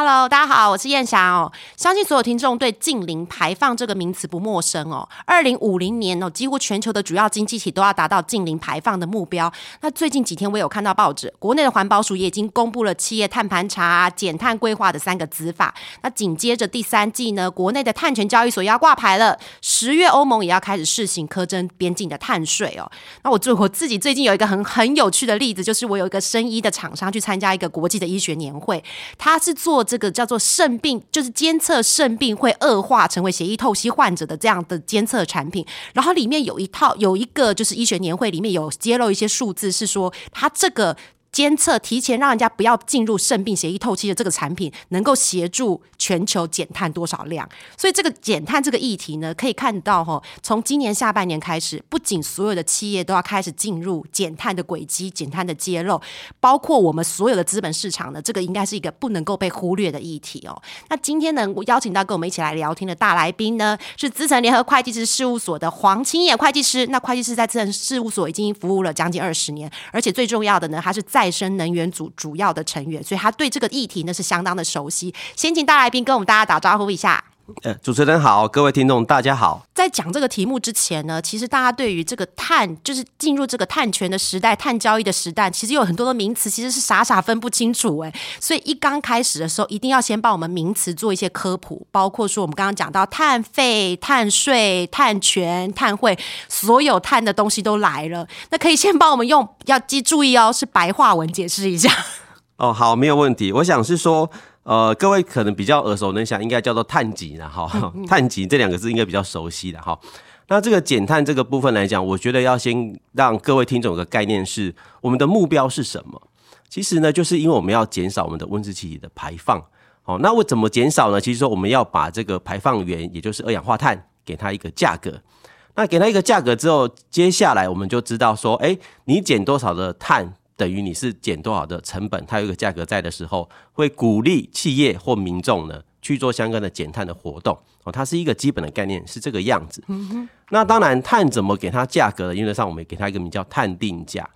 Hello，大家好，我是燕霞哦。相信所有听众对近零排放这个名词不陌生哦。二零五零年哦，几乎全球的主要经济体都要达到近零排放的目标。那最近几天我有看到报纸，国内的环保署也已经公布了企业碳盘查、减碳规划的三个子法。那紧接着第三季呢，国内的碳权交易所要挂牌了。十月欧盟也要开始试行苛征边境的碳税哦。那我最我自己最近有一个很很有趣的例子，就是我有一个生医的厂商去参加一个国际的医学年会，他是做。这个叫做肾病，就是监测肾病会恶化成为血液透析患者的这样的监测产品。然后里面有一套，有一个就是医学年会里面有揭露一些数字，是说它这个。监测提前让人家不要进入肾病协议透气的这个产品，能够协助全球减碳多少量？所以这个减碳这个议题呢，可以看到哈，从今年下半年开始，不仅所有的企业都要开始进入减碳的轨迹、减碳的揭露，包括我们所有的资本市场呢，这个应该是一个不能够被忽略的议题哦。那今天呢，我邀请到跟我们一起来聊天的大来宾呢，是资诚联合会计师事务所的黄清野会计师。那会计师在资诚事务所已经服务了将近二十年，而且最重要的呢，他是在再生能源组主要的成员，所以他对这个议题呢是相当的熟悉。先请大来宾跟我们大家打招呼一下。呃，主持人好，各位听众大家好。在讲这个题目之前呢，其实大家对于这个碳，就是进入这个碳权的时代、碳交易的时代，其实有很多的名词，其实是傻傻分不清楚哎。所以一刚开始的时候，一定要先帮我们名词做一些科普，包括说我们刚刚讲到碳费、碳税、碳权、碳汇，所有碳的东西都来了。那可以先帮我们用，要记注意哦，是白话文解释一下。哦，好，没有问题。我想是说。呃，各位可能比较耳熟能详，应该叫做碳级了哈。碳级这两个字应该比较熟悉的哈。那这个减碳这个部分来讲，我觉得要先让各位听众有个概念是，我们的目标是什么？其实呢，就是因为我们要减少我们的温室气体的排放。好，那我怎么减少呢？其实说我们要把这个排放源，也就是二氧化碳，给它一个价格。那给它一个价格之后，接下来我们就知道说，哎，你减多少的碳？等于你是减多少的成本，它有一个价格在的时候，会鼓励企业或民众呢去做相关的减碳的活动哦。它是一个基本的概念，是这个样子。那当然，碳怎么给它价格？原则上我们给它一个名叫碳定价。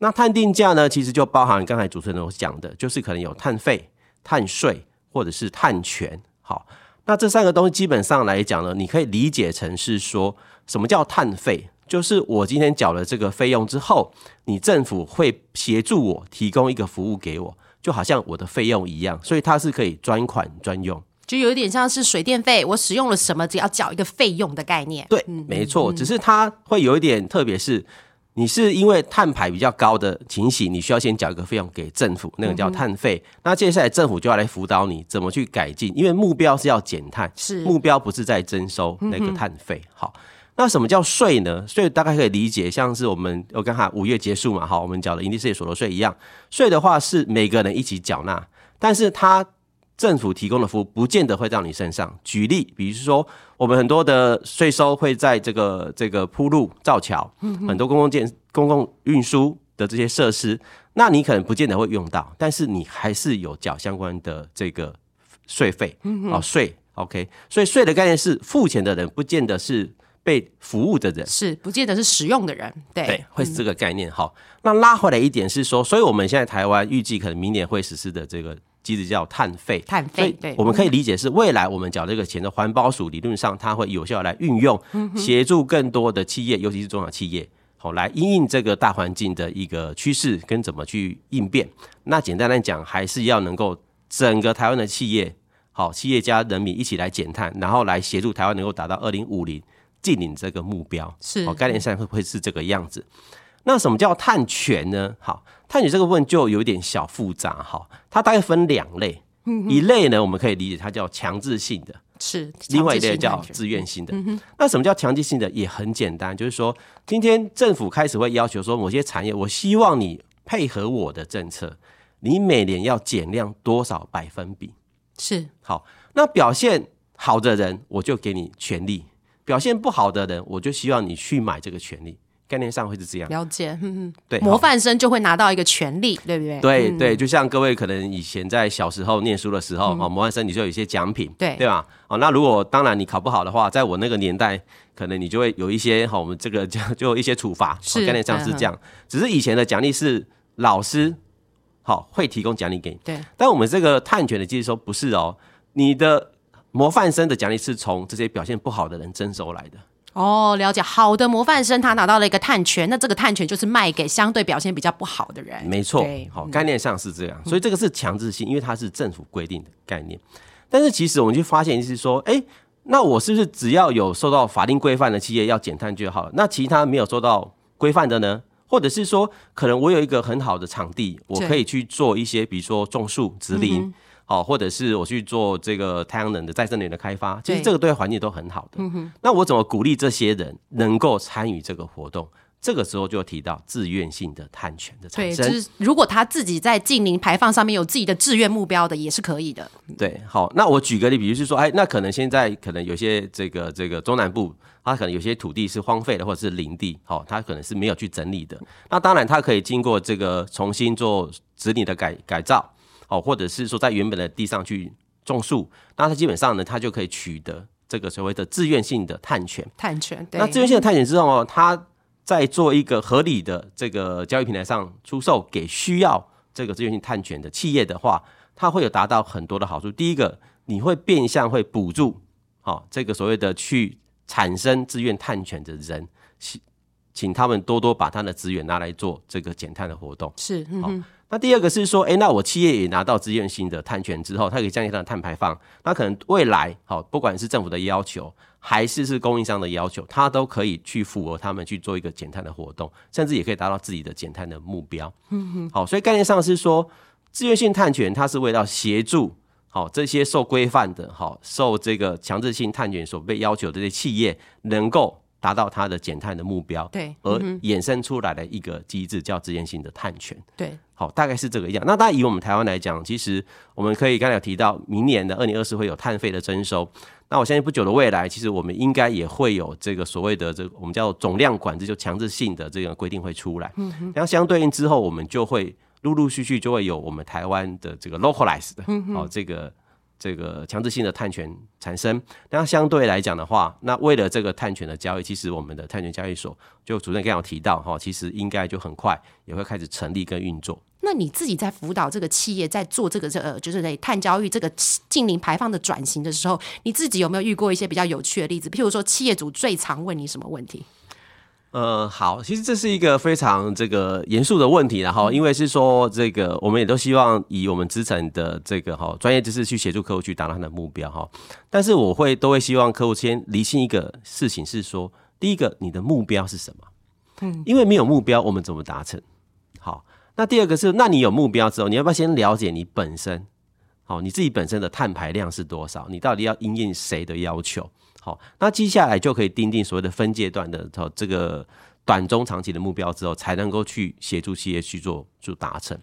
那碳定价呢，其实就包含刚才主持人讲的，就是可能有碳费、碳税或者是碳权。好，那这三个东西基本上来讲呢，你可以理解成是说什么叫碳费。就是我今天缴了这个费用之后，你政府会协助我提供一个服务给我，就好像我的费用一样，所以它是可以专款专用，就有点像是水电费，我使用了什么只要缴一个费用的概念。对，没错，只是它会有一点特别，是你是因为碳排比较高的情形，你需要先缴一个费用给政府，那个叫碳费。那接下来政府就要来辅导你怎么去改进，因为目标是要减碳，是目标不是在征收那个碳费。好。那什么叫税呢？税大概可以理解，像是我们我刚才五月结束嘛，好，我们缴的营地事业所得税一样。税的话是每个人一起缴纳，但是它政府提供的服务不见得会到你身上。举例，比如说我们很多的税收会在这个这个铺路造桥，很多公共建公共运输的这些设施，那你可能不见得会用到，但是你还是有缴相关的这个税费啊税。OK，所以税的概念是付钱的人不见得是。被服务的人是不见得是使用的人，对，会是这个概念。好，那拉回来一点是说，所以我们现在台湾预计可能明年会实施的这个机制叫碳费，碳费，对，我们可以理解是未来我们缴这个钱的环保署理论上它会有效来运用，协助更多的企业，尤其是中小企业，好来应应这个大环境的一个趋势跟怎么去应变。那简单来讲，还是要能够整个台湾的企业，好企业家人民一起来减碳，然后来协助台湾能够达到二零五零。近领这个目标是哦，概念上会不会是这个样子？那什么叫碳权呢？好，碳权这个问就有点小复杂哈。它大概分两类，一类呢，我们可以理解它叫强制性的，是另外一类叫自愿性的。那什么叫强制性的？也很简单，就是说今天政府开始会要求说，某些产业，我希望你配合我的政策，你每年要减量多少百分比？是好，那表现好的人，我就给你权利。表现不好的人，我就希望你去买这个权利，概念上会是这样。了解，对，模范生就会拿到一个权利，对不对？嗯对对，就像各位可能以前在小时候念书的时候，哦，模范生你就有一些奖品，对。对吧？哦，那如果当然你考不好的话，在我那个年代，可能你就会有一些哈，我们这个就 就有一些处罚，哦是概念上是嗯这样。只是以前的奖励是老师好会提供奖励给你，对，但我们这个探权的机制说不是哦，你的模范生的奖励是从这些表现不好的人征收来的。哦，了解。好的模范生他拿到了一个探权，那这个探权就是卖给相对表现比较不好的人。没错对，好，概念上是这样，所以这个是强制性，因为它是政府规定的概念。但是其实我们就发现是说，哎、那我是不是只要有受到法定规范的企业要减碳就好了？那其他没有受到规范的呢？或者是说，可能我有一个很好的场地，我可以去做一些，比如说种树、植林，好、或者是我去做这个太阳能的再生能源的开发，其实这个对环境都很好的。那我怎么鼓励这些人能够参与这个活动？这个时候就提到自愿性的碳权的产对，生。就是如果他自己在近零排放上面有自己的志愿目标的，也是可以的。对，好，那我举个例，比如是说，哎，那可能现在可能有些这个这个中南部，它可能有些土地是荒废的或者是林地，好、它可能是没有去整理的。那当然，它可以经过这个重新做整理的改改造，哦，或者是说在原本的地上去种树，那它基本上呢，它就可以取得这个所谓的自愿性的碳权。碳权，对，那自愿性的碳权之后哦，它在做一个合理的这个交易平台上出售给需要这个自愿性碳权的企业的话，它会有达到很多的好处。第一个，你会变相会补助，好、这个所谓的去产生自愿碳权的人，请请他们多多把他的资源拿来做这个减碳的活动。是，嗯哼，那第二个是说，哎，那我企业也拿到自愿性的碳权之后，它可以降低它的碳排放。那可能未来，好，不管是政府的要求，还是是供应商的要求，它都可以去符合他们去做一个减碳的活动，甚至也可以达到自己的减碳的目标。嗯哼，好，所以概念上是说，自愿性碳权它是为了协助。好，这些受规范的，好受这个强制性碳权所被要求的这些企业，能够达到它的减碳的目标，对而衍生出来的一个机制叫自愿性的碳权。对，好，大概是这个样。那当然，以我们台湾来讲，其实我们可以刚才有提到，明年的二零二四会有碳费的征收。那我相信不久的未来，其实我们应该也会有这个所谓的这个我们叫总量管制，就强制性的这个规定会出来。嗯，然后相对应之后，我们就会陆陆续续就会有我们台湾的这个 localized 的，哦，这个。这个强制性的碳权产生，那相对来讲的话，那为了这个碳权的交易，其实我们的碳权交易所，就主任刚刚有提到哈，其实应该就很快也会开始成立跟运作。那你自己在辅导这个企业在做这个这呃，就是在碳交易这个近零排放的转型的时候，你自己有没有遇过一些比较有趣的例子？譬如说，企业主最常问你什么问题？呃，好，其实这是一个非常这个严肃的问题，然后因为是说这个，我们也都希望以我们资产的这个哈专业知识去协助客户去达到他的目标哈。但是我会都会希望客户先理清一个事情，是说第一个你的目标是什么？嗯，因为没有目标，我们怎么达成？好，那第二个是，那你有目标之后，你要不要先了解你本身？好，你自己本身的碳排量是多少？你到底要应应谁的要求？好，那接下来就可以定定所谓的分阶段的哦这个短中长期的目标之后，才能够去协助企业去做去达成。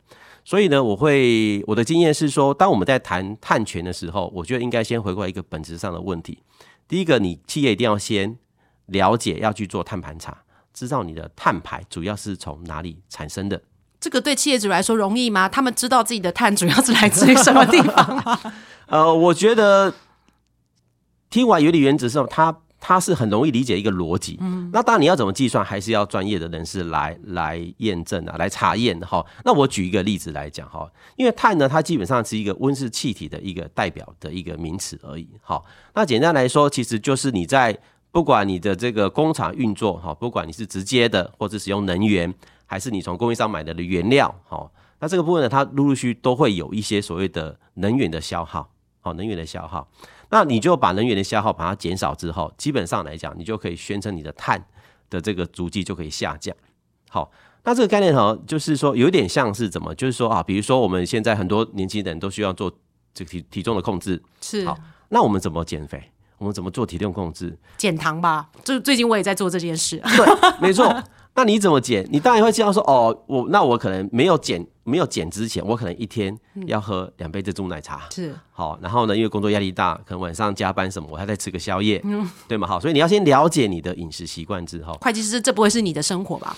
所以呢，我会我的经验是说，当我们在谈碳权的时候，我觉得应该先回过来一个本质上的问题。第一个，你企业一定要先了解要去做碳盘查，知道你的碳排主要是从哪里产生的。这个对企业主来说容易吗？他们知道自己的碳主要是来自于什么地方吗？呃，我觉得听完原理原则之后，它它是很容易理解一个逻辑。嗯，那当然你要怎么计算，还是要专业的人士来来验证啊，来查验哈。那我举一个例子来讲哈，因为碳呢，它基本上是一个温室气体的一个代表的一个名词而已。好，那简单来说，其实就是你在不管你的这个工厂运作哈，不管你是直接的或者使用能源，还是你从供应商买的的原料，哈，那这个部分呢，它陆陆续都会有一些所谓的能源的消耗。好，能源的消耗，那你就把能源的消耗把它减少之后，基本上来讲，你就可以宣称你的碳的这个足迹就可以下降。好，那这个概念哈，就是说有点像是怎么，就是说啊，比如说我们现在很多年轻人都需要做这个体体重的控制，是好，那我们怎么减肥？我们怎么做体重控制？减糖吧。就最近我也在做这件事。对，没错。那你怎么减？你当然会这样说哦，我那我可能没有减没有减之前，我可能一天要喝两杯珍珠奶茶，是好，然后呢，因为工作压力大，可能晚上加班什么，我还在吃个宵夜，对吗？好，所以你要先了解你的饮食习惯之后，会计师，这不会是你的生活吧？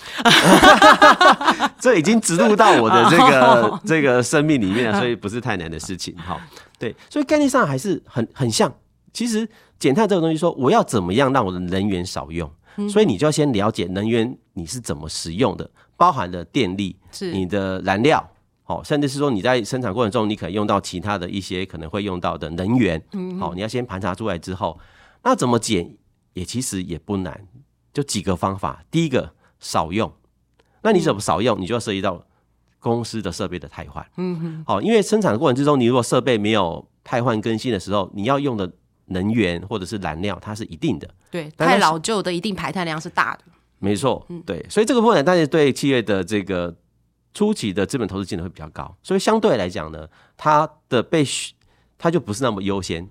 这已经植入到我的这个 这个生命里面了，所以不是太难的事情。好，对，所以概念上还是很很像。其实减碳这个东西，说我要怎么样让我的能源少用，所以你就要先了解能源你是怎么使用的，包含了电力、是你的燃料，哦，甚至是说你在生产过程中，你可能用到其他的一些可能会用到的能源，嗯好，你要先盘查出来之后，那怎么减也其实也不难，就几个方法。第一个少用，那你怎么少用，你就要涉及到公司的设备的汰换，嗯哼，好，因为生产的过程之中，你如果设备没有汰换更新的时候，你要用的能源或者是燃料，它是一定的。对，太老旧的一定排碳量是大的。没错，对，所以这个部分但是对企业的这个初期的资本投资金额会比较高，所以相对来讲呢，它的被需它就不是那么优先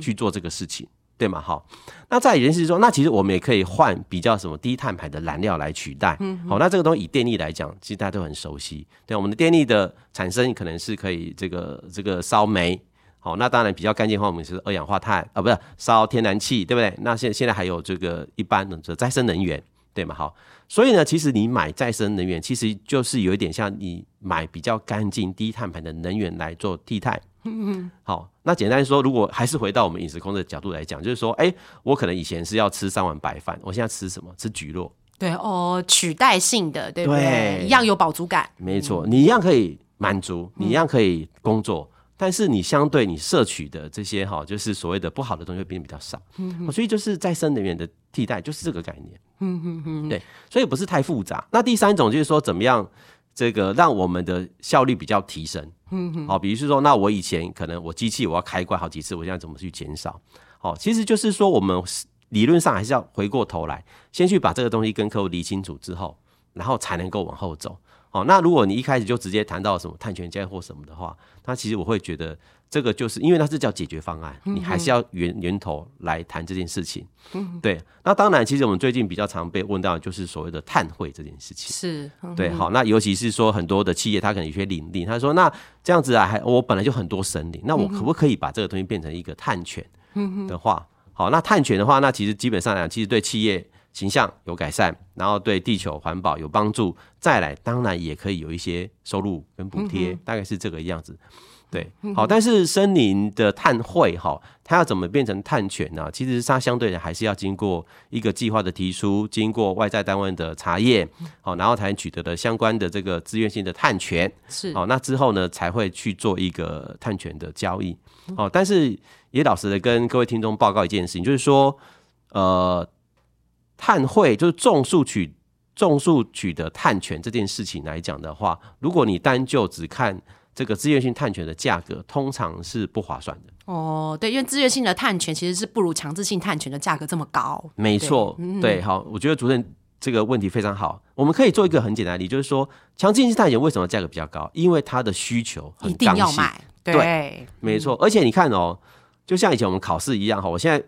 去做这个事情，对吗？好，那再一件事说，那其实我们也可以换比较什么低碳排的燃料来取代，好，那这个东西以电力来讲，其实大家都很熟悉，对，我们的电力的产生可能是可以这个这个烧煤。好，那当然比较干净的话，我们是二氧化碳啊，不是烧天然气，对不对？那现现在还有这个一般的再生能源，对吗？好，所以呢，其实你买再生能源，其实就是有一点像你买比较干净、低碳排的能源来做替代。嗯好，那简单说，如果还是回到我们饮食控制的角度来讲，就是说，哎，我可能以前是要吃三碗白饭，我现在吃什么？吃菊络。对哦，取代性的，对不对？对一样有饱足感。没错，你一样可以满足，你一样可以工作，但是你相对你摄取的这些哈，就是所谓的不好的东西会变得比较少。嗯，所以就是再生能源的替代就是这个概念。嗯嗯嗯，对，所以不是太复杂。那第三种就是说，怎么样这个让我们的效率比较提升？嗯嗯，好，比如说，那我以前可能我机器我要开关好几次，我现在怎么去减少？好，其实就是说我们理论上还是要回过头来，先去把这个东西跟客户理清楚之后，然后才能够往后走。好，那如果你一开始就直接谈到什么碳权交或什么的话，那其实我会觉得这个就是因为它是叫解决方案，你还是要源源头来谈这件事情。嗯，对。那当然，其实我们最近比较常被问到的就是所谓的碳汇这件事情。是，对，好，那尤其是说很多的企业，它可能有些领地，他说那这样子啊，还我本来就很多森林，那我可不可以把这个东西变成一个碳权的话？好，那碳权的话，那其实基本上来讲，其实对企业形象有改善，然后对地球环保有帮助，再来当然也可以有一些收入跟补贴，大概是这个样子。对，好，但是森林的碳汇哈，它要怎么变成碳权呢？其实它相对的还是要经过一个计划的提出，经过外在单位的查验，好，然后才能取得的相关的这个自愿性的碳权。是，好，那之后呢才会去做一个碳权的交易。好，但是也老实的跟各位听众报告一件事情，就是说，呃，碳汇就是种树取种树取得碳权这件事情来讲的话，如果你单就只看这个自愿性碳权的价格，通常是不划算的。哦，对，因为自愿性的碳权其实是不如强制性碳权的价格这么高。没错，对，好，我觉得主任这个问题非常好。我们可以做一个很简单的例，就是说，强制性碳权为什么价格比较高？因为它的需求很一定要买。对对，没错，而且你看哦，就像以前我们考试一样哈，我现在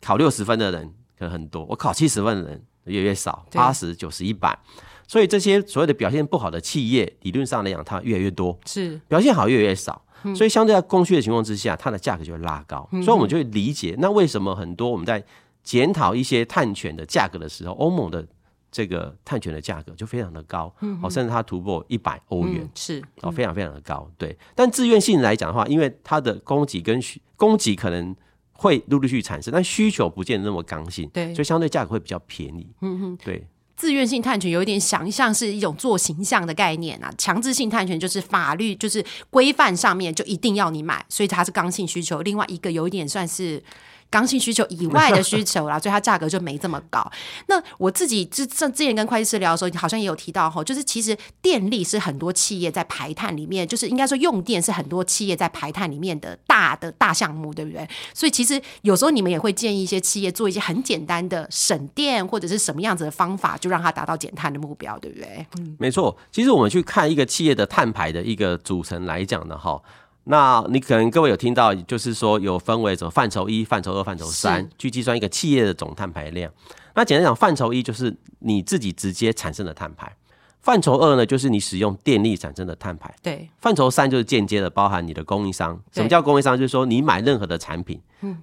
考六十分的人可能很多，我考七十万人越来越少，八十九十一百，所以这些所谓的表现不好的企业，理论上来讲，它越来越多，是。表现好越来越少。所以相对在供需的情况之下，它的价格就会拉高，所以我们就会理解，那为什么很多我们在检讨一些碳权的价格的时候，欧盟的这个碳权的价格就非常的高，哦，甚至它突破一百欧元，嗯是。哦，非常非常的高，对。但自愿性来讲的话，因为它的供给跟需供给可能会陆陆续续产生，但需求不见得那么刚性，对所以相对价格会比较便宜。嗯哼，对，自愿性探权有一点想象是一种做形象的概念啊，强制性探权就是法律就是规范上面就一定要你买，所以它是刚性需求。另外一个有一点算是。刚性需求以外的需求啦，所以它价格就没这么高。那我自己之之之前跟会计师聊的时候，好像也有提到哈，就是其实电力是很多企业在排碳里面，就是应该说用电是很多企业在排碳里面的大的大项目，对不对？所以其实有时候你们也会建议一些企业做一些很简单的省电或者是什么样子的方法，就让它达到减碳的目标，对不对？嗯没错。其实我们去看一个企业的碳排的一个组成来讲呢，哈。那你可能各位有听到，就是说有分为什么范畴一、范畴二、范畴三，去计算一个企业的总碳排量。那简单讲，范畴一就是你自己直接产生的碳排，范畴二呢，就是你使用电力产生的碳排。对，范畴三就是间接的包含你的供应商。什么叫供应商？就是说你买任何的产品，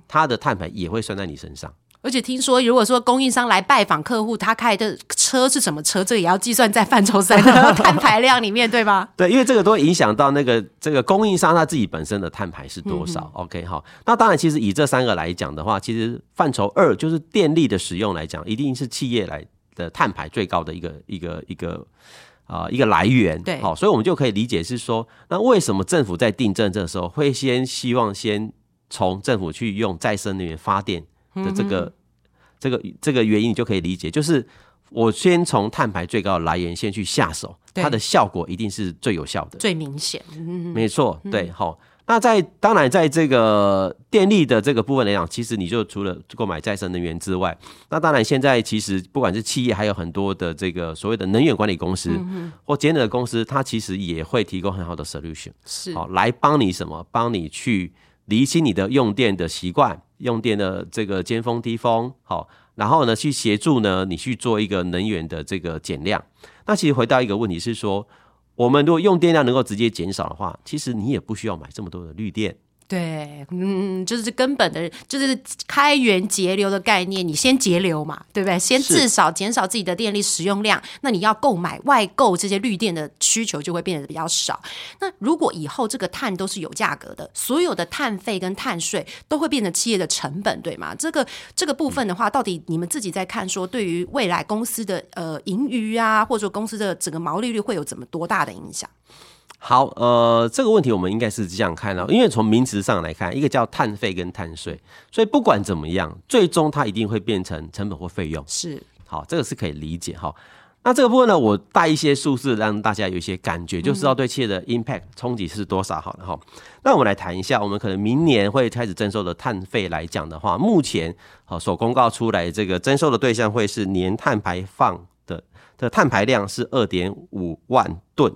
它的碳排也会算在你身上。而且听说，如果说供应商来拜访客户，他开的车是什么车，这个也要计算在范畴三的碳排量里面，对吧？对，因为这个都会影响到那个这个供应商他自己本身的碳排是多少。OK 好，那当然，其实以这三个来讲的话，其实范畴二就是电力的使用来讲，一定是企业来的碳排最高的一个一个一个啊、一个来源。对好，所以我们就可以理解是说，那为什么政府在定政策的时候会先希望先从政府去用再生能源发电的这个、这个这个原因，你就可以理解，就是。我先从碳排最高的来源先去下手，它的效果一定是最有效的。最明显，没错，对，好。那在当然，在这个电力的这个部分来讲，其实你就除了购买再生能源之外，那当然现在其实不管是企业，还有很多的这个所谓的能源管理公司、或节能的公司，它其实也会提供很好的 solution，是好来帮你什么？帮你去厘清你的用电的习惯，用电的这个尖峰低峰，好，然后呢去协助呢你去做一个能源的这个减量。那其实回到一个问题是说，我们如果用电量能够直接减少的话，其实你也不需要买这么多的绿电。对，嗯，就是根本的，就是开源节流的概念，你先节流嘛，对不对？先至少减少自己的电力使用量，那你要购买外购这些绿电的需求就会变得比较少。那如果以后这个碳都是有价格的，所有的碳费跟碳税都会变成企业的成本，对吗？这个这个部分的话，到底你们自己在看说，对于未来公司的呃盈余啊，或者说公司的整个毛利率会有怎么多大的影响？好，呃，这个问题我们应该是这样看的，因为从名词上来看，一个叫碳费跟碳税，所以不管怎么样，最终它一定会变成成本或费用。是好，这个是可以理解哈。那这个部分呢，我带一些数字让大家有一些感觉，就知道对企业的 impact 冲击是多少好了哈。那我们来谈一下，我们可能明年会开始征收的碳费来讲的话，目前好所公告出来这个征收的对象会是年碳排放的的碳排量是二点五万吨。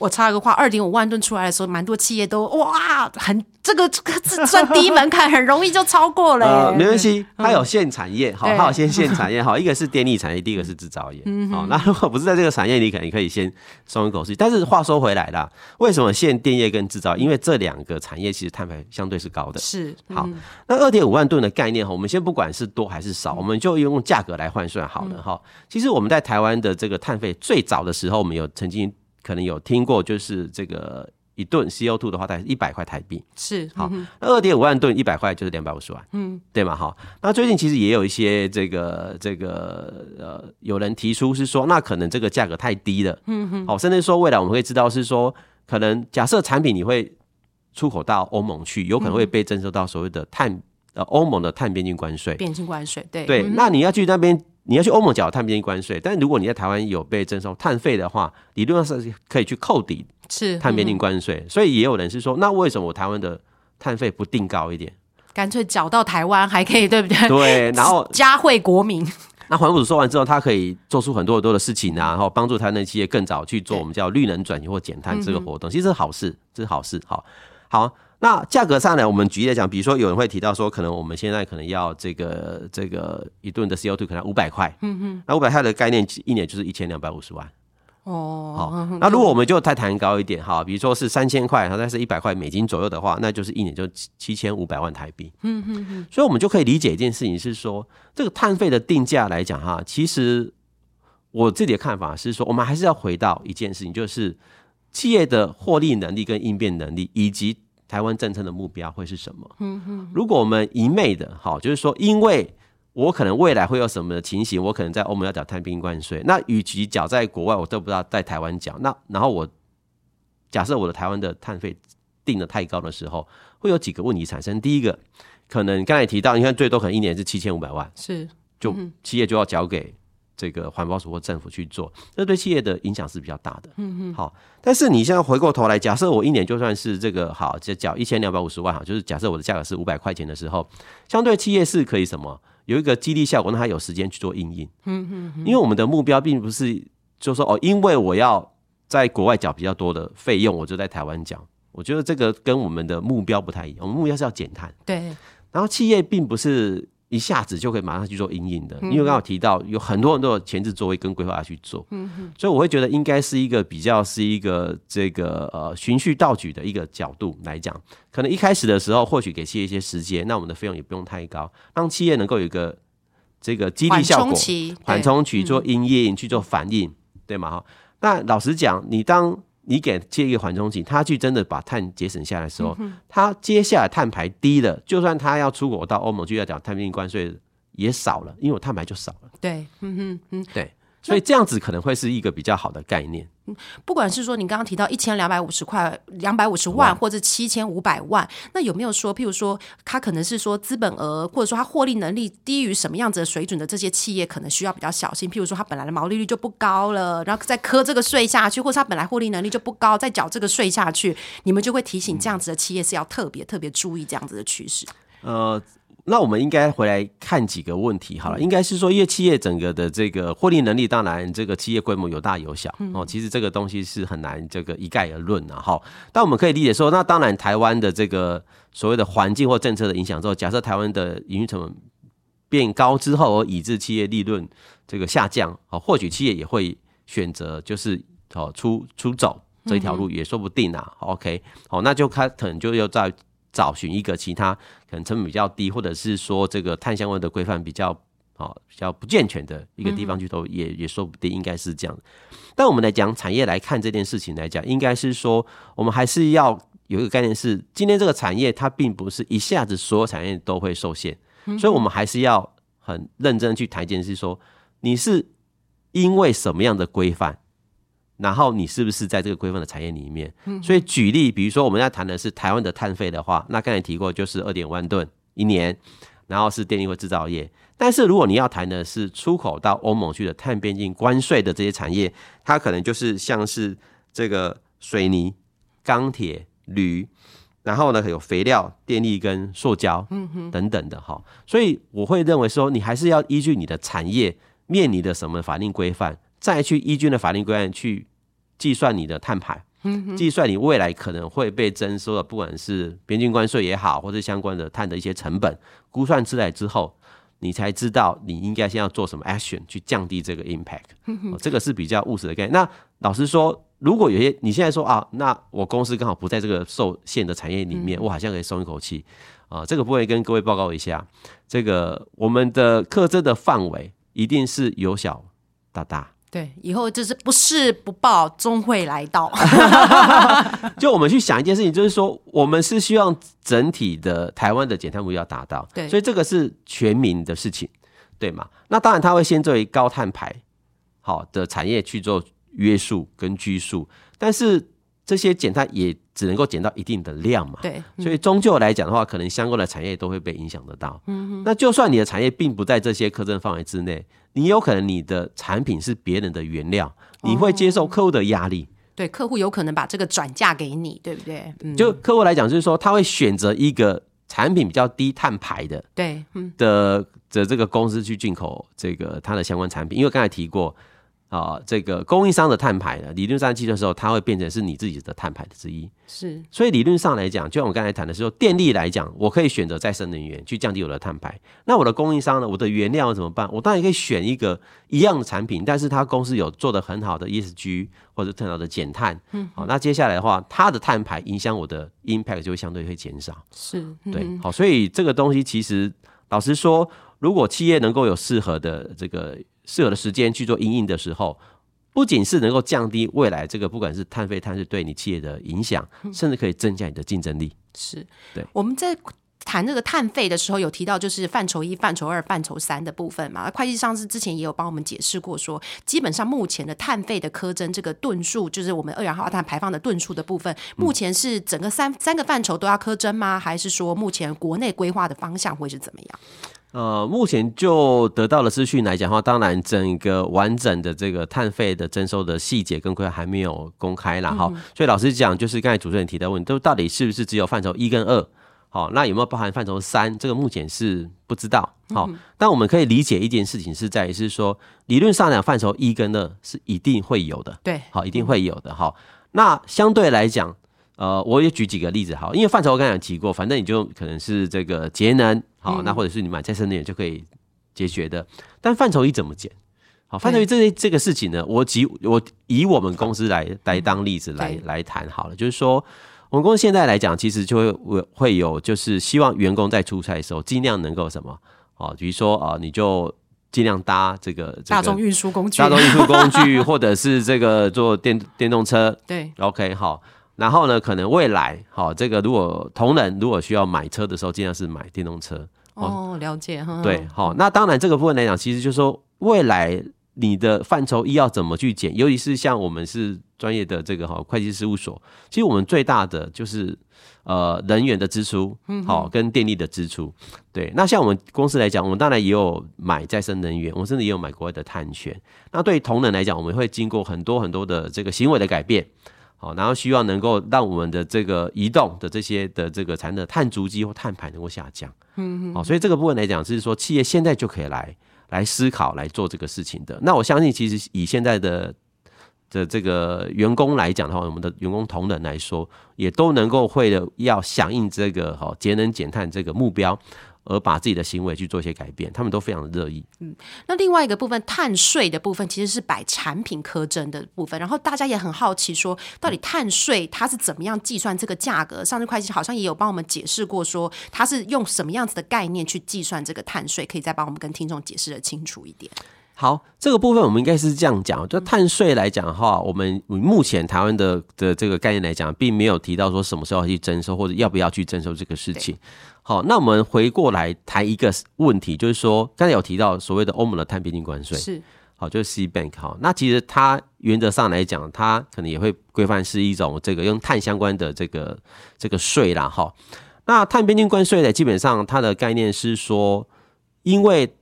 我插个话，二点五万吨出来的时候，蛮多企业都哇，很这个这个这算低门槛，很容易就超过了耶。呃，没关系，它有限产业，好，它有先限产业，好，一个是电力产业，第一个是制造业，好，那如果不是在这个产业，你可能可以先松一口气。但是话说回来啦，为什么限电业跟制造？因为这两个产业其实碳排相对是高的。是好，那二点五万吨的概念哈，我们先不管是多还是少，我们就用价格来换算好了哈。其实我们在台湾的这个碳费最早的时候，我们有曾经可能有听过，就是这个一吨 CO2 的话，大概一百块台币。是好，那二点五万吨一百块就是两百五十万，嗯，对嘛？好，那最近其实也有一些这个这个呃，有人提出是说，那可能这个价格太低了，嗯哼，好，甚至说未来我们会知道是说，可能假设产品你会出口到欧盟去，有可能会被征收到所谓的碳呃欧盟的碳边境关税，边境关税，对。对，那你要去那边，你要去欧盟缴碳边境关税，但如果你在台湾有被征收碳费的话，理论上是可以去扣抵是碳边境嗯关税，所以也有人是说，那为什么我台湾的碳费不定高一点？干脆缴到台湾还可以，对不对？对，然后加惠国民，那环保署说完之后，它可以做出很多很多的事情啊，然后帮助台湾的企业更早去做我们叫绿能转型或减碳这个活动，其实是好事，这是好事。好，好，那价格上呢，我们举例来讲，比如说有人会提到说，可能我们现在可能要这个这个一吨的 CO2 可能五百块，嗯哼，那五百块的概念一年就是一千两百五十万。哦，好，那如果我们就再谈高一点，哈，比如说是三千块，然后再是一百块美金左右的话，那就是一年就七七千五百万台币。嗯嗯嗯。所以我们就可以理解一件事情是说，这个碳费的定价来讲，哈，其实我自己的看法是说，我们还是要回到一件事情，就是企业的获利能力跟应变能力，以及台湾政策的目标会是什么。嗯哼。如果我们一昧的，好，就是说，因为我可能未来会有什么的情形，我可能在欧盟要缴碳冰关税，那与其缴在国外，我都不知道在台湾缴，那然后我假设我的台湾的碳费定的太高的时候，会有几个问题产生。第一个，可能刚才提到，你看最多可能一年是七千五百万，是就企业就要缴给这个环保署或政府去做，这对企业的影响是比较大的。嗯嗯，好，但是你现在回过头来，假设我一年就算是这个好，就缴一千两百五十万，哈，就是假设我的价格是五百块钱的时候，相对企业是可以什么有一个激励效果，让它有时间去做应应。嗯嗯，因为我们的目标并不是就说哦，因为我要在国外缴比较多的费用，我就在台湾缴。我觉得这个跟我们的目标不太一样，我们目标是要减碳。对，然后企业并不是一下子就可以马上去做阴影的，因为刚好提到有很多很多的前置作为跟规划去做，所以我会觉得应该是一个比较是一个这个呃循序倒举的一个角度来讲，可能一开始的时候或许给企业一些时间，那我们的费用也不用太高，让企业能够有一个这个激励效果，缓冲期做阴影去做反应，对吗？哈，那老实讲，你当你给接一个缓冲器，他去真的把碳节省下来的时候，他接下来碳排低了，就算他要出口到欧盟去要缴碳边境关税也少了，因为我碳排就少了。对，嗯哼嗯，对。所以这样子可能会是一个比较好的概念。嗯不管是说你刚刚提到一千两百五十块、两百五十万，或者七千五百万，那有没有说，譬如说，它可能是说资本额，或者说它获利能力低于什么样子的水准的这些企业，可能需要比较小心。譬如说，它本来的毛利率就不高了，然后再磕这个税下去，或者它本来获利能力就不高，再缴这个税下去，你们就会提醒这样子的企业是要特别特别注意这样子的趋势。呃。那我们应该回来看几个问题好了，应该是说，因为企业整个的这个获利能力，当然这个企业规模有大有小哦，其实这个东西是很难这个一概而论的哈。但我们可以理解说，那当然台湾的这个所谓的环境或政策的影响之后，假设台湾的营运成本变高之后，而以致企业利润这个下降哦，或许企业也会选择就是哦出出走这一条路也说不定啊。OK，好，那就他可能就要在。找寻一个其他可能成本比较低，或者是说这个碳相关的规范比较好、比较不健全的一个地方去投，也也说不定，应该是这样。但我们来讲产业来看这件事情来讲，应该是说我们还是要有一个概念是，今天这个产业它并不是一下子所有产业都会受限，所以我们还是要很认真去谈一件事，说你是因为什么样的规范。然后你是不是在这个规范的产业里面？所以举例，比如说我们要谈的是台湾的碳费的话，那刚才提过就是二点万吨一年，然后是电力或制造业。但是如果你要谈的是出口到欧盟去的碳边境关税的这些产业，它可能就是像是这个水泥、钢铁、铝，然后呢有肥料、电力跟塑胶，等等的哈。所以我会认为说，你还是要依据你的产业面临的什么法令规范，再去依据的法令规范去。计算你的碳排，计算你未来可能会被征收的，不管是边境关税也好，或者相关的碳的一些成本，估算出来之后，你才知道你应该先要做什么 action 去降低这个 impact。这个是比较务实的概念。那老实说，如果有些你现在说啊，那我公司刚好不在这个受限的产业里面，我好像可以松一口气啊。这个部分跟各位报告一下，这个我们的课征的范围一定是由小到大。对，以后就是不是不报，终会来到。就我们去想一件事情，就是说，我们是希望整体的台湾的减碳目标达到，对，所以这个是全民的事情，对吗？那当然，他会先作为高碳排好的产业去做约束跟拘束，但是这些减碳也只能够减到一定的量嘛，对，所以终究来讲的话，可能相关的产业都会被影响得到。嗯，那就算你的产业并不在这些苛征范围之内。你有可能你的产品是别人的原料，你会接受客户的压力。对，客户有可能把这个转嫁给你，对不对？嗯就客户来讲，就是说他会选择一个产品比较低碳排的，对，的的这个公司去进口这个它的相关产品，因为刚才提过。啊，这个供应商的碳排呢，理论上计算的时候，它会变成是你自己的碳排的之一。是，所以理论上来讲，就像我刚才谈的时候，电力来讲，我可以选择再生能源去降低我的碳排。那我的供应商呢，我的原料怎么办？我当然可以选一个一样的产品，但是它公司有做的很好的 ESG 或者很好的减碳。嗯，好，那接下来的话，它的碳排影响我的 impact 就会相对会减少。是，对，好，所以这个东西其实老实说，如果企业能够有适合的这个。适合的时间去做阴影的时候，不仅是能够降低未来这个不管是碳费碳是对你企业的影响，甚至可以增加你的竞争力。是对我们在谈这个碳费的时候，有提到就是范畴一、范畴二、范畴三的部分嘛？会计上是之前也有帮我们解释过，说基本上目前的碳费的苛征这个吨数，就是我们二氧化碳排放的吨数的部分，目前是整个三三个范畴都要苛征吗？还是说目前国内规划的方向会是怎么样？呃，目前就得到的资讯来讲的话，当然整个完整的这个碳费的征收的细节跟规划还没有公开啦。哈。所以老实讲，就是刚才主持人提的问题，都到底是不是只有范畴一跟二？好，那有没有包含范畴三？这个目前是不知道。好，但我们可以理解一件事情是在于是说，理论上讲，范畴一跟二是一定会有的。对，好，一定会有的。好，那相对来讲，呃，我也举几个例子。好，因为范畴我刚才提过，反正你就可能是这个节能。好，那或者是你买再生能源就可以解决的。但范畴一怎么减？好，范畴一这这个事情呢，我以我以我们公司来来当例子来来谈好了，就是说。我们公司现在来讲，其实就会会会有，就是希望员工在出差的时候，尽量能够什么哦，比如说啊，你就尽量搭这个大众运输工具，大众运输工具，或者是这个坐电电动车。对，OK 好。然后呢，可能未来好，这个如果同仁如果需要买车的时候，尽量是买电动车。哦，了解哈。对，好。那当然这个部分来讲，其实就是说未来。你的范畴一要怎么去减？尤其是像我们是专业的这个哈会计事务所，其实我们最大的就是呃人员的支出，好跟电力的支出。对，那像我们公司来讲，我们当然也有买再生能源，我们甚至也有买国外的碳权。那对同仁来讲，我们会经过很多很多的这个行为的改变，好，然后希望能够让我们的这个移动的这些的这个产的碳足迹或碳排能够下降。嗯嗯。好，所以这个部分来讲，是说企业现在就可以来。来思考来做这个事情的，那我相信，其实以现在的的这个员工来讲的话，我们的员工同仁来说，也都能够会的要响应这个哈节能减碳这个目标。而把自己的行为去做一些改变，他们都非常的热议。嗯，那另外一个部分碳税的部分，其实是摆产品苛征的部分。然后大家也很好奇，说到底碳税它是怎么样计算这个价格？上次会计好像也有帮我们解释过，说它是用什么样子的概念去计算这个碳税，可以再帮我们跟听众解释的清楚一点。好，这个部分我们应该是这样讲，就碳税来讲的话，我们目前台湾的的这个概念来讲，并没有提到说什么时候要去征收或者要不要去征收这个事情。好，那我们回过来谈一个问题，就是说刚才有提到所谓的欧盟的碳边境关税，是好，就是 C Bank 好，那其实它原则上来讲，它可能也会规范是一种这个用碳相关的这个这个税啦。哈，那碳边境关税呢，基本上它的概念是说，因为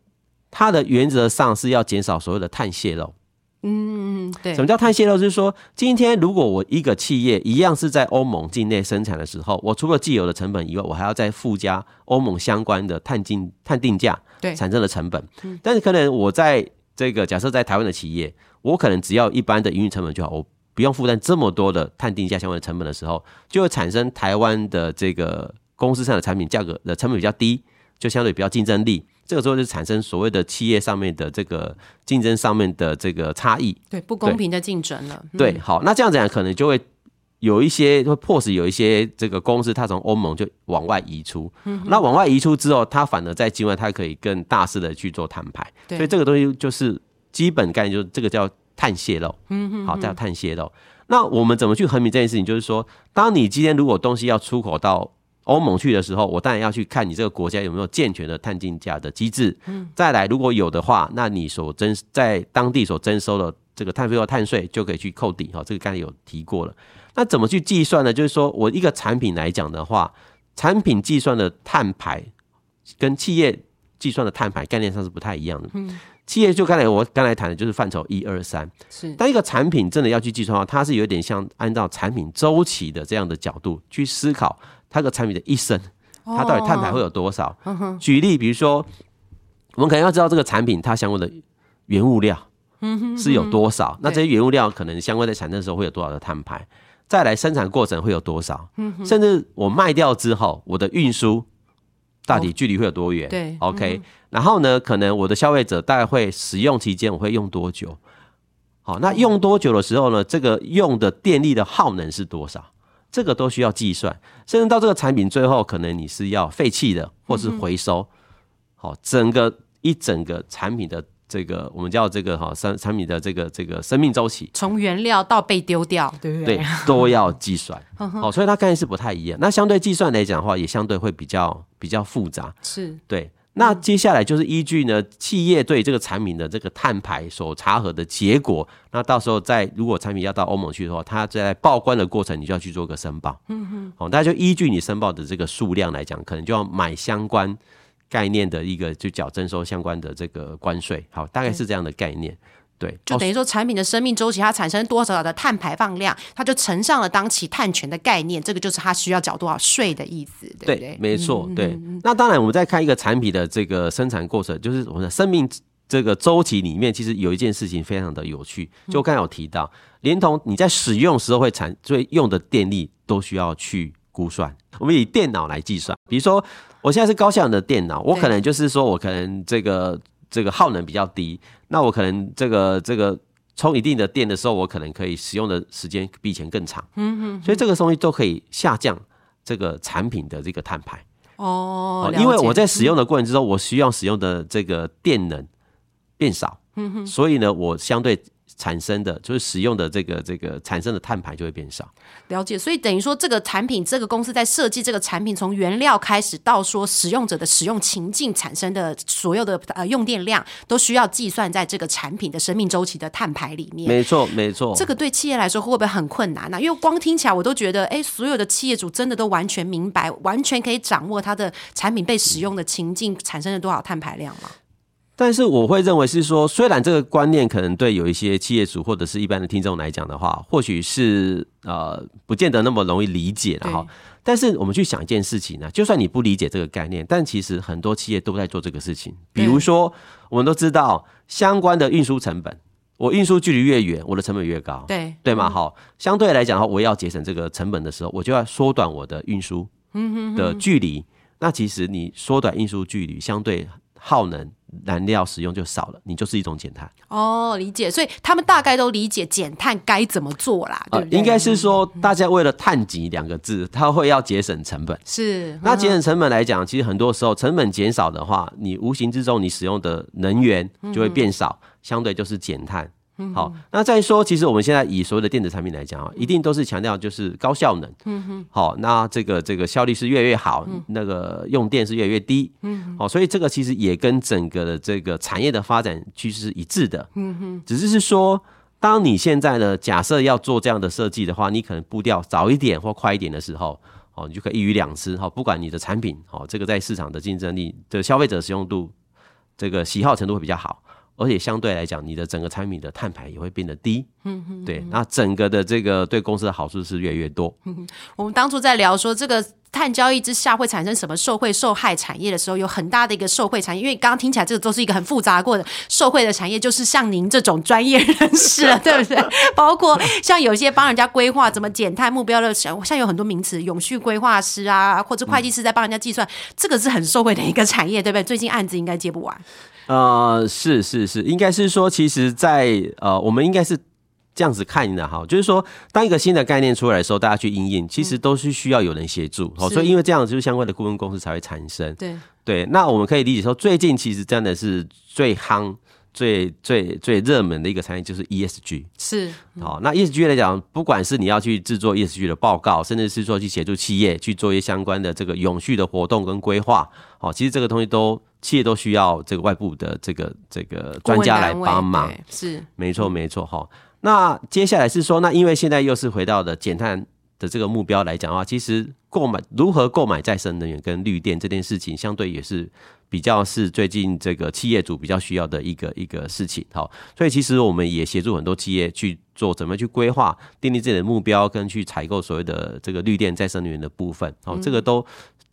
它的原则上是要减少所谓的碳泄漏。嗯，对。什么叫碳泄漏？就是说，今天如果我一个企业一样是在欧盟境内生产的时候，我除了既有的成本以外，我还要再附加欧盟相关的碳定碳定价对产生的成本。但是可能我在这个假设在台湾的企业，我可能只要一般的营运成本就好，我不用负担这么多的碳定价相关的成本的时候，就会产生台湾的这个公司上的产品价格的成本比较低，就相对比较竞争力。这个时候就产生所谓的企业上面的这个竞争上面的这个差异，对不公平的竞争了。对，好，那这样子讲可能就会有一些会迫使有一些这个公司它从欧盟就往外移出。那往外移出之后，它反而在境外它可以更大肆的去做摊牌。所以这个东西就是基本概念，就是这个叫碳泄漏。嗯好，叫碳泄漏。那我们怎么去衡明这件事情？就是说，当你今天如果东西要出口到欧盟去的时候，我当然要去看你这个国家有没有健全的碳定价的机制。嗯，再来，如果有的话，那你所征在当地所征收的这个碳费或碳税就可以去扣抵。哈，这个刚才有提过了。那怎么去计算呢？就是说我一个产品来讲的话，产品计算的碳排跟企业计算的碳排概念上是不太一样的。嗯，企业就刚才我刚才谈的就是范畴一二三。是，但一个产品真的要去计算的话，它是有点像按照产品周期的这样的角度去思考。它个产品的一生，它到底碳排会有多少？举例，比如说，我们可能要知道这个产品它相关的原物料是有多少，那这些原物料可能相关在产生的时候会有多少的碳排？再来生产过程会有多少？甚至我卖掉之后，我的运输到底距离会有多远？对，OK。然后呢，可能我的消费者大概会使用期间我会用多久？好，那用多久的时候呢？这个用的电力的耗能是多少？这个都需要计算，甚至到这个产品最后，可能你是要废弃的，或是回收。好，整个一整个产品的这个，我们叫这个哈产产品的这个这个生命周期，从原料到被丢掉，对不对？对，都要计算。好，所以它概念是不太一样。那相对计算来讲的话，也相对会比较比较复杂。是对。那接下来就是依据呢企业对这个产品的这个碳排所查核的结果，那到时候在如果产品要到欧盟去的话，它在报关的过程，你就要去做个申报。嗯哼，哦，大家就依据你申报的这个数量来讲，可能就要买相关概念的一个就缴征收相关的这个关税。好，大概是这样的概念。对，就等于说产品的生命周期，它产生多少的碳排放量，它就乘上了当期碳权的概念，这个就是它需要缴多少税的意思，对不对？没错，对。那当然，我们在看一个产品的这个生产过程，就是我们的生命这个周期里面，其实有一件事情非常的有趣，就刚才有提到，连同你在使用时候会产，所以用的电力都需要去估算。我们以电脑来计算，比如说。我现在是高效能的电脑，我可能就是说我可能这个这个耗能比较低，那我可能这个这个充一定的电的时候，我可能可以使用的时间比以前更长。嗯哼，所以这个东西都可以下降这个产品的这个碳排。哦，因为我在使用的过程之中，我需要使用的这个电能变少，嗯哼所以呢，我相对产生的就是使用的这个这个产生的碳排就会变少。了解，所以等于说，这个产品，这个公司在设计这个产品，从原料开始到说使用者的使用情境产生的所有的呃用电量，都需要计算在这个产品的生命周期的碳排里面。没错，没错。这个对企业来说会不会很困难呢、啊因为光听起来我都觉得，哎，所有的企业主真的都完全明白，完全可以掌握它的产品被使用的情境产生了多少碳排量嘛？但是我会认为是说，虽然这个观念可能对有一些企业主或者是一般的听众来讲的话，或许是呃不见得那么容易理解的哈。但是我们去想一件事情呢，就算你不理解这个概念，但其实很多企业都在做这个事情。比如说，我们都知道相关的运输成本，我运输距离越远，我的成本越高，对对吗？好，相对来讲的话，我要节省这个成本的时候，我就要缩短我的运输的距离。那其实你缩短运输距离，相对耗能燃料使用就少了，你就是一种减碳。哦，理解，所以他们大概都理解减碳该怎么做啦，对不对？呃应该是说，大家为了“碳极”两个字，他会要节省成本。是那节省成本来讲，其实很多时候成本减少的话，你无形之中你使用的能源就会变少，相对就是减碳。好，那再说，其实我们现在以所有的电子产品来讲啊，一定都是强调就是高效能。嗯哼，好，那这个这个效率是越来越好，那个用电是越来越低。嗯，好，所以这个其实也跟整个的这个产业的发展趋势是一致的。嗯哼，只是是说，当你现在呢，假设要做这样的设计的话，你可能步调早一点或快一点的时候，哦，你就可以一鱼两吃。哈，不管你的产品，哦，这个在市场的竞争力的消费者使用度，这个喜好程度会比较好。而且相对来讲，你的整个产品的碳排也会变得低，嗯哼，对，那整个的这个对公司的好处是越来越多。我们当初在聊说这个碳交易之下会产生什么受贿受害产业的时候，有很大的一个受贿产业，因为刚刚听起来这个都是一个很复杂过的受贿的产业，就是像您这种专业人士了，对不对？包括像有些帮人家规划怎么减碳目标的，像像有很多名词，永续规划师啊，或者会计师在帮人家计算，这个是很受贿的一个产业，对不对？最近案子应该接不完。呃，是是是，应该是说，其实在，呃，我们应该是这样子看的哈，就是说，当一个新的概念出来的时候，大家去应用，其实都是需要有人协助，哦，是所以因为这样，就是相关的顾问公司才会产生。对，对，那我们可以理解说，最近其实真的是最夯、最最最热门的一个产业就是 ESG。是好，那 ESG 来讲，不管是你要去制作 ESG 的报告，甚至是说去协助企业去做一些相关的这个永续的活动跟规划，好，其实这个东西都企业都需要这个外部的这个这个专家来帮忙。是没错，没错，哈。那接下来是说，那因为现在又是回到的减碳的这个目标来讲的话，其实购买如何购买再生能源跟绿电这件事情，相对也是比较是最近这个企业主比较需要的一个一个事情。好，所以其实我们也协助很多企业去做怎么去规划、订立自己的目标，跟去采购所谓的这个绿电再生能源的部分。好，这个都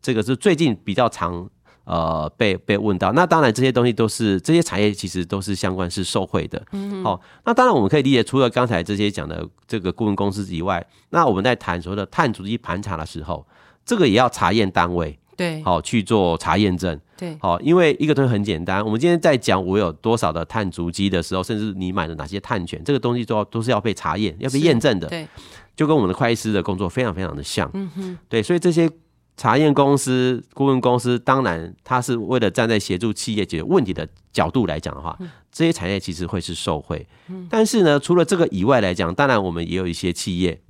这个是最近比较常。呃，被被问到，那当然这些东西都是这些产业其实都是相关是受惠的。嗯，好，那当然我们可以理解，除了刚才这些讲的这个顾问公司以外，那我们在谈所谓的碳足迹盘查的时候，这个也要查验单位，对好去做查验证。对好，因为一个东西很简单，我们今天在讲我有多少的碳足迹的时候，甚至你买了哪些碳权，这个东西都要都是要被查验、要被验证的。对就跟我们的会计师的工作非常非常的像。嗯哼，对，所以这些查验公司、顾问公司，当然它是为了站在协助企业解决问题的角度来讲的话，这些产业其实会是受惠。但是呢，除了这个以外来讲，当然我们也有一些企业，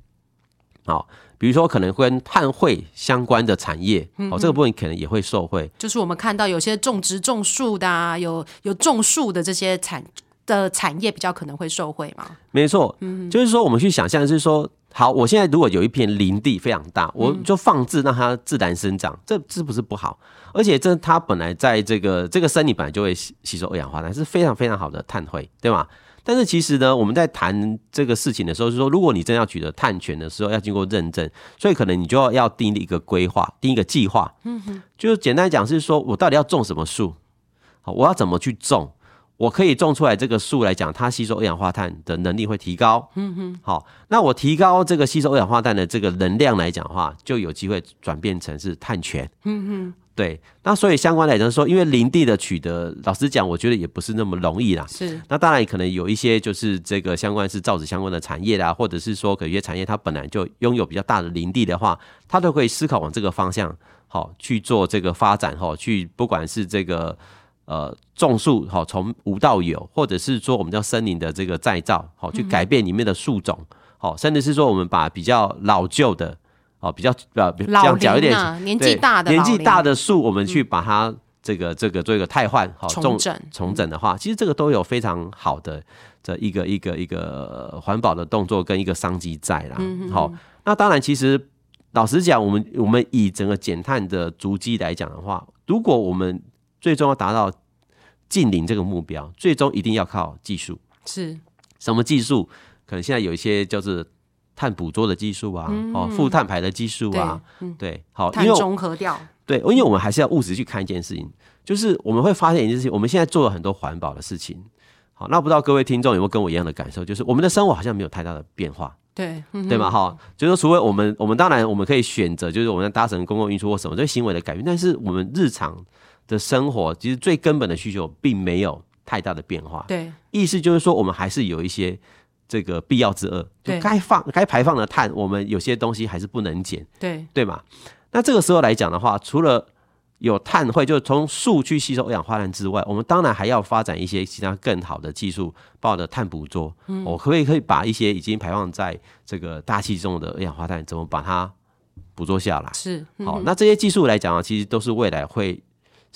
好、比如说可能跟碳汇相关的产业，哦，这个部分可能也会受惠。就是我们看到有些种植种树的啊，有有种树的这些产的产业比较可能会受惠嘛。没错，嗯就是说我们去想象是说，好，我现在如果有一片林地非常大，我就放置让它自然生长，这是不是不好？而且这它本来在这个这个森林本来就会吸吸收二氧化碳，是非常非常好的碳汇，对吗？但是其实呢，我们在谈这个事情的时候，是说，如果你真要取得碳权的时候，要经过认证，所以可能你就要要定一个规划，定一个计划。嗯哼，就是简单讲是说，我到底要种什么树？好，我要怎么去种？我可以种出来这个树来讲，它吸收二氧化碳的能力会提高。嗯哼，好，那我提高这个吸收二氧化碳的这个能量来讲的话，就有机会转变成是碳权。嗯哼，对，那所以相关来讲说，因为林地的取得，老实讲，我觉得也不是那么容易啦。是，那当然可能有一些就是这个相关是造纸相关的产业啦，或者是说有些产业它本来就拥有比较大的林地的话，它都可以思考往这个方向好去做这个发展哈，去不管是这个呃种树好从无到有，或者是说我们叫森林的这个再造好去改变里面的树种好，甚至是说我们把比较老旧的。哦，比较呃，这样讲一点，年纪大的年纪大的树，我们去把它这个这个做一个汰换，好重整重整的话，其实这个都有非常好的这一个一个一个环保的动作跟一个商机在啦。好，那当然，其实老实讲，我们我们以整个减碳的足迹来讲的话，如果我们最终要达到近零这个目标，最终一定要靠技术。是什么技术？可能现在有一些叫做。碳捕捉的技术啊，哦，负碳排的技术啊，对，好，碳中和掉，对，因为我们还是要务实去看一件事情，就是我们会发现一件事情，我们现在做了很多环保的事情，好，那不知道各位听众有没有跟我一样的感受，就是我们的生活好像没有太大的变化，对，对嘛？哈，就是说，除了我们，我们当然我们可以选择，就是我们搭乘公共运输或什么，这行为的改变，但是我们日常的生活，其实最根本的需求并没有太大的变化，对，意思就是说，我们还是有一些。这个必要之恶，就该放该排放的碳，我们有些东西还是不能减，对对嘛？那这个时候来讲的话，除了有碳会就从树去吸收二氧化碳之外，我们当然还要发展一些其他更好的技术，包括的碳捕捉。我可不可以可以把一些已经排放在这个大气中的二氧化碳，怎么把它捕捉下来？是好，那这些技术来讲啊，其实都是未来会。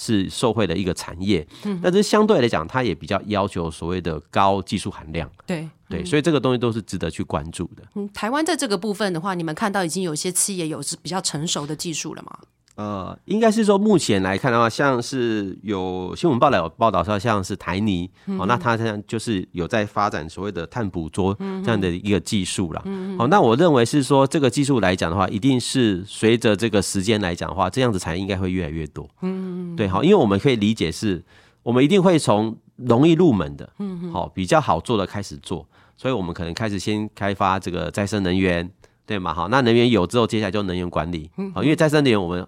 是受惠的一个产业，但是相对来讲，它也比较要求所谓的高技术含量。对对，所以这个东西都是值得去关注的。嗯，台湾在这个部分的话，你们看到已经有些企业有是比较成熟的技术了吗？呃，应该是说目前来看的话，像是有新闻报道有报道说，像是台泥哦，那它现在就是有在发展所谓的碳捕捉这样的一个技术了。好，那我认为是说这个技术来讲的话，一定是随着这个时间来讲的话，这样子产业应该会越来越多。嗯，对，好，因为我们可以理解是，我们一定会从容易入门的，嗯，好，比较好做的开始做，所以我们可能开始先开发这个再生能源，对嘛？好，那能源有之后，接下来就能源管理。好，因为再生能源我们。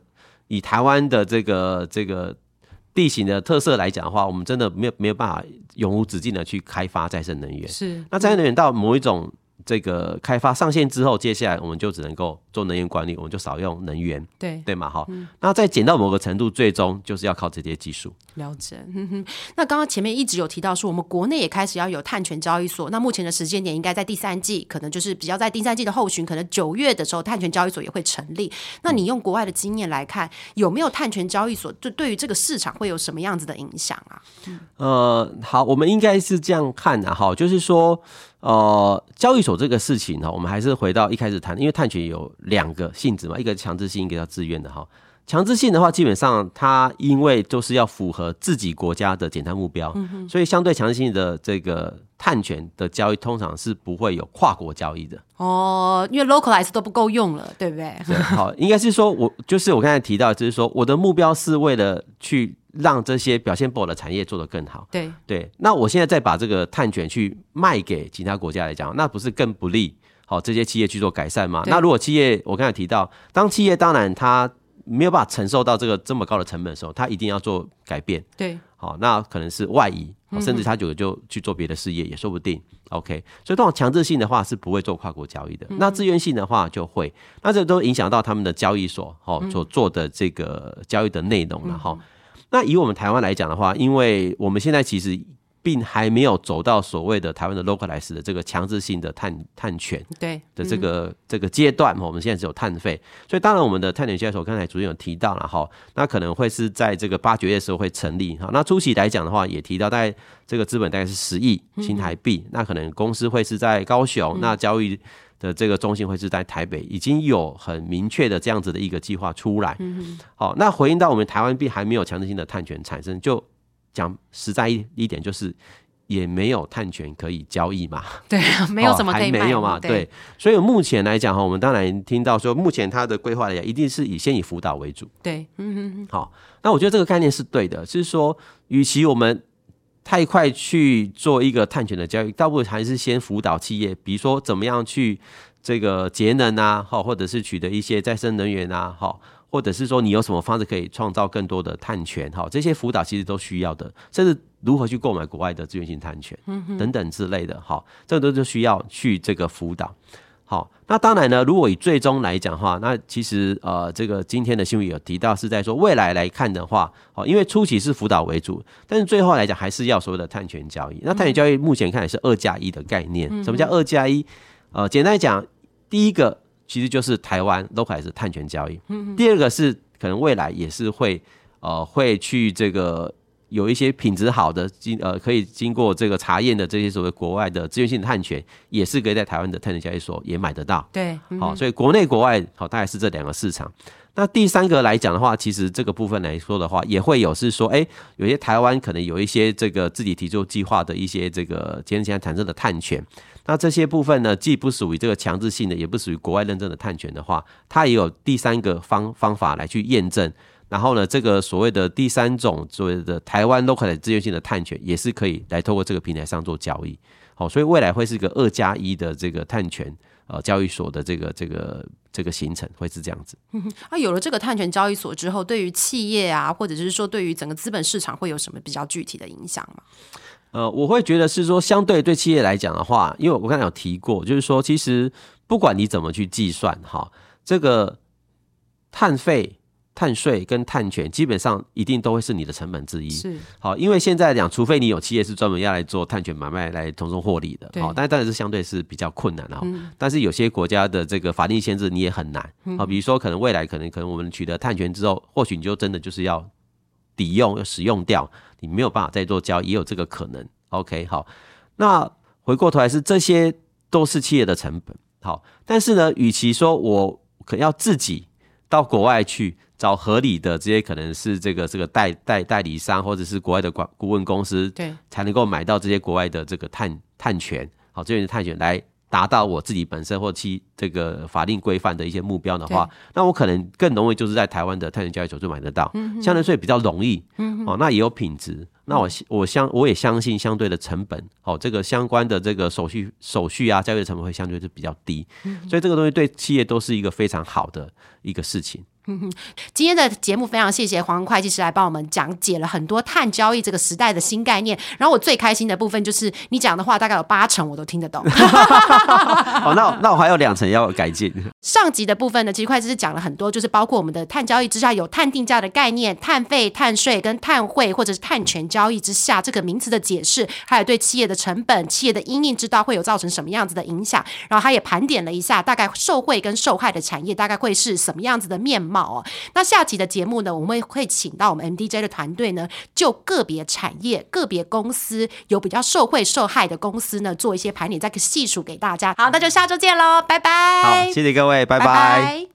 以台湾的这个这个地形的特色来讲的话，我们真的没有没有办法永无止境的去开发再生能源。是，那再生能源到某一种。这个开发上线之后，接下来我们就只能够做能源管理，我们就少用能源，对对嘛？哈，那再减到某个程度，最终就是要靠这些技术。了解。那刚刚前面一直有提到说，我们国内也开始要有碳权交易所。那目前的时间点应该在第三季，可能就是比较在第三季的后旬，可能九月的时候，碳权交易所也会成立。那你用国外的经验来看，有没有碳权交易所？就对于这个市场会有什么样子的影响啊？呃，好，我们应该是这样看的哈，就是说。呃，交易所这个事情呢，我们还是回到一开始谈，因为探权有两个性质嘛，一个强制性，一个叫自愿的哈。强制性的话，基本上它因为就是要符合自己国家的减碳目标，所以相对强制性的这个碳权的交易，通常是不会有跨国交易的。哦，因为 localize 都不够用了，对不对？对，好，应该是说我就是我刚才提到，就是说我的目标是为了去。让这些表现不好的产业做得更好。对对，那我现在再把这个碳权去卖给其他国家来讲，那不是更不利？好，这些企业去做改善吗？那如果企业，我刚才提到，当企业当然它没有办法承受到这个这么高的成本的时候，他一定要做改变。对，好，那可能是外移，甚至他就就去做别的事业也说不定。OK，所以这种强制性的话是不会做跨国交易的，那自愿性的话就会，那这都影响到他们的交易所哦所做的这个交易的内容了哈。那以我们台湾来讲的话，因为我们现在其实并还没有走到所谓的台湾的 localize 的这个强制性的碳碳权对的这个这个阶段，我们现在只有碳费，所以当然我们的碳权交易所刚才主任有提到了哈，那可能会是在这个八九月的时候会成立哈。那初期来讲的话，也提到大概这个资本大概是十亿新台币，那可能公司会是在高雄，那交易。的这个中心会是在台北，已经有很明确的这样子的一个计划出来。好，那回应到我们台湾币还没有强制性的碳权产生，就讲实在一一点，就是也没有碳权可以交易嘛。对，没有什么可以没有嘛。对，所以目前来讲哈，我们当然听到说，目前它的规划来讲，一定是以先以辅导为主。对，嗯嗯。好，那我觉得这个概念是对的，是说，与其我们太快去做一个碳权的交易，倒不如还是先辅导企业，比如说怎么样去这个节能啊，好，或者是取得一些再生能源啊，好，或者是说你有什么方式可以创造更多的碳权，哈，这些辅导其实都需要的，甚至如何去购买国外的资源性碳权，等等之类的，哈，这个都是需要去这个辅导。好，那当然呢，如果以最终来讲的话，那其实呃，这个今天的新闻有提到是在说未来来看的话，哦，因为初期是辅导为主，但是最后来讲还是要所谓的碳权交易。那碳权交易目前看也是二加一的概念。什么叫二加一？呃，简单讲，第一个其实就是台湾 local 是碳权交易，第二个是可能未来也是会呃会去这个。有一些品质好的经呃可以经过这个查验的这些所谓国外的资源性碳权，也是可以在台湾的碳权交易所也买得到。对，好，所以国内国外好大概是这两个市场。那第三个来讲的话，其实这个部分来说的话，也会有是说，哎，有些台湾可能有一些这个自己提出计划的一些这个节能减产生的碳权。那这些部分呢，既不属于这个强制性的，也不属于国外认证的碳权的话，它也有第三个方方法来去验证。然后呢，这个所谓的第三种所谓的台湾 local 的资源性的碳权，也是可以来透过这个平台上做交易。好，所以未来会是一个二加一的这个碳权呃交易所的这个这个这个形成，会是这样子。那有了这个碳权交易所之后，对于企业啊，或者是说对于整个资本市场，会有什么比较具体的影响吗？呃，我会觉得是说，相对对企业来讲的话，因为我刚才有提过，就是说，其实不管你怎么去计算哈，这个碳费。碳税跟碳权基本上一定都会是你的成本之一。是好，因为现在讲，除非你有企业是专门要来做碳权买卖来从中获利的，好，但当然是相对是比较困难的。但是有些国家的这个法定限制你也很难。好，比如说可能未来可能可能我们取得碳权之后，或许你就真的就是要抵用要使用掉，你没有办法再做交易，也有这个可能。OK，好，那回过头来是这些都是企业的成本。好，但是呢，与其说我可要自己到国外去。找合理的这些可能是这个这个代代代理商或者是国外的管顾问公司，对，才能够买到这些国外的这个碳碳权，好，这边的碳权来达到我自己本身或其这个法令规范的一些目标的话，那我可能更容易就是在台湾的碳权交易所就买得到，相对税比较容易，哦，那也有品质，那我我相我也相信相对的成本，哦，这个相关的这个手续手续啊，交易的成本会相对是比较低，所以这个东西对企业都是一个非常好的一个事情。今天的节目非常谢谢黄会计师来帮我们讲解了很多碳交易这个时代的新概念。然后我最开心的部分就是你讲的话大概有八成我都听得懂。哦，那那我还有两层要改进。上集的部分呢，其实会计师讲了很多，就是包括我们的碳交易之下有碳定价的概念、碳费、碳税跟碳汇或者是碳权交易之下这个名词的解释，还有对企业的成本、企业的因应之道会有造成什么样子的影响。然后他也盘点了一下，大概受贿跟受害的产业大概会是什么样子的面貌。哦，那下集的节目呢，我们会请到我们 MDJ 的团队呢，就个别产业、个别公司有比较受惠受害的公司呢，做一些盘点，再细数给大家。好，那就下周见喽，拜拜。好，谢谢各位，拜拜。